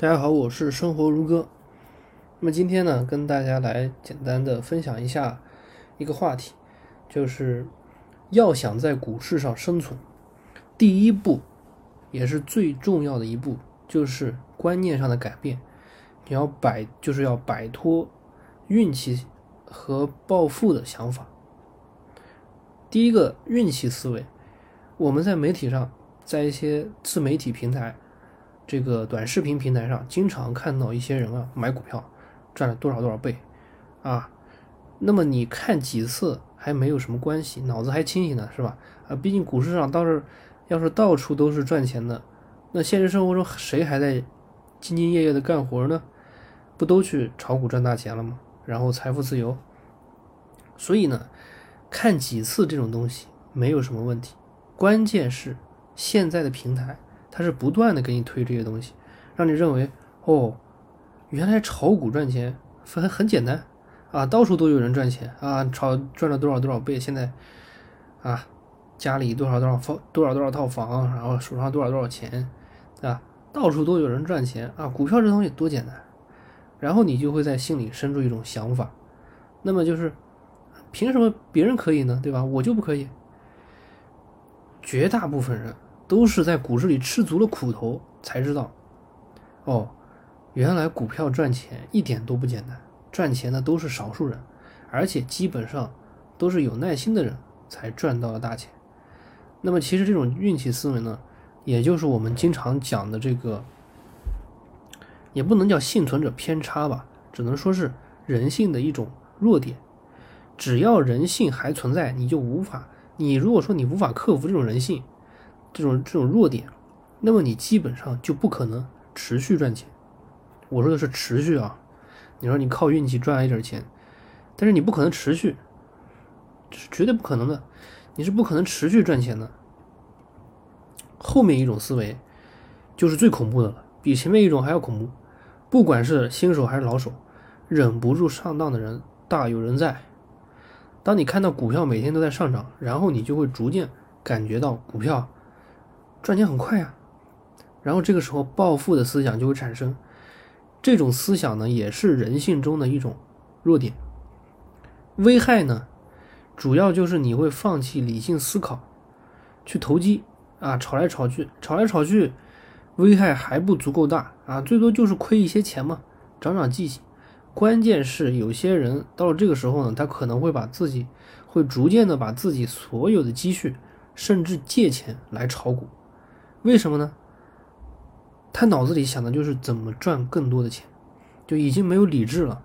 大家好，我是生活如歌。那么今天呢，跟大家来简单的分享一下一个话题，就是要想在股市上生存，第一步也是最重要的一步，就是观念上的改变。你要摆，就是要摆脱运气和暴富的想法。第一个运气思维，我们在媒体上，在一些自媒体平台。这个短视频平台上经常看到一些人啊买股票赚了多少多少倍，啊，那么你看几次还没有什么关系，脑子还清醒呢，是吧？啊，毕竟股市上倒是要是到处都是赚钱的，那现实生活中谁还在兢兢业业的干活呢？不都去炒股赚大钱了吗？然后财富自由。所以呢，看几次这种东西没有什么问题，关键是现在的平台。它是不断的给你推这些东西，让你认为哦，原来炒股赚钱很很简单啊，到处都有人赚钱啊，炒赚了多少多少倍，现在啊，家里多少多少房多少多少套房，然后手上多少多少钱啊，到处都有人赚钱啊，股票这东西多简单，然后你就会在心里生出一种想法，那么就是凭什么别人可以呢？对吧？我就不可以？绝大部分人。都是在股市里吃足了苦头才知道，哦，原来股票赚钱一点都不简单，赚钱的都是少数人，而且基本上都是有耐心的人才赚到了大钱。那么其实这种运气思维呢，也就是我们经常讲的这个，也不能叫幸存者偏差吧，只能说是人性的一种弱点。只要人性还存在，你就无法，你如果说你无法克服这种人性。这种这种弱点，那么你基本上就不可能持续赚钱。我说的是持续啊，你说你靠运气赚了一点钱，但是你不可能持续，这是绝对不可能的，你是不可能持续赚钱的。后面一种思维就是最恐怖的了，比前面一种还要恐怖。不管是新手还是老手，忍不住上当的人大有人在。当你看到股票每天都在上涨，然后你就会逐渐感觉到股票。赚钱很快啊，然后这个时候暴富的思想就会产生。这种思想呢，也是人性中的一种弱点。危害呢，主要就是你会放弃理性思考，去投机啊，炒来炒去，炒来炒去，危害还不足够大啊，最多就是亏一些钱嘛，长长记性。关键是有些人到了这个时候呢，他可能会把自己，会逐渐的把自己所有的积蓄，甚至借钱来炒股。为什么呢？他脑子里想的就是怎么赚更多的钱，就已经没有理智了。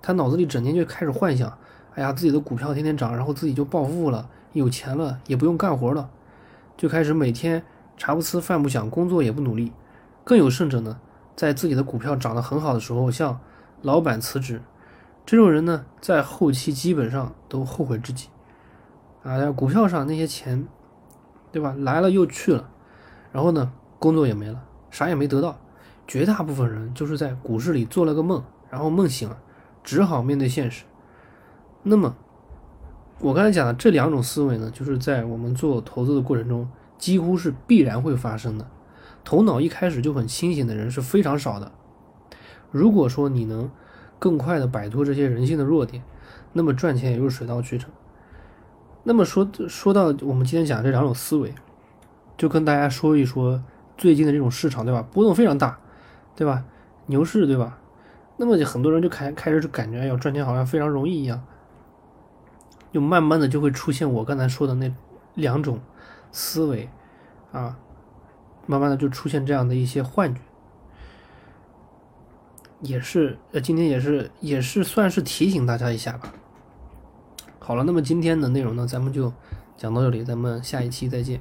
他脑子里整天就开始幻想：哎呀，自己的股票天天涨，然后自己就暴富了，有钱了，也不用干活了，就开始每天茶不思饭不想，工作也不努力。更有甚者呢，在自己的股票涨得很好的时候，向老板辞职。这种人呢，在后期基本上都后悔至极。啊，股票上那些钱，对吧？来了又去了。然后呢，工作也没了，啥也没得到。绝大部分人就是在股市里做了个梦，然后梦醒了，只好面对现实。那么，我刚才讲的这两种思维呢，就是在我们做投资的过程中，几乎是必然会发生的。头脑一开始就很清醒的人是非常少的。如果说你能更快的摆脱这些人性的弱点，那么赚钱也就是水到渠成。那么说说到我们今天讲这两种思维。就跟大家说一说最近的这种市场，对吧？波动非常大，对吧？牛市，对吧？那么就很多人就开开始就感觉要赚钱好像非常容易一样，就慢慢的就会出现我刚才说的那两种思维啊，慢慢的就出现这样的一些幻觉，也是呃，今天也是也是算是提醒大家一下吧。好了，那么今天的内容呢，咱们就讲到这里，咱们下一期再见。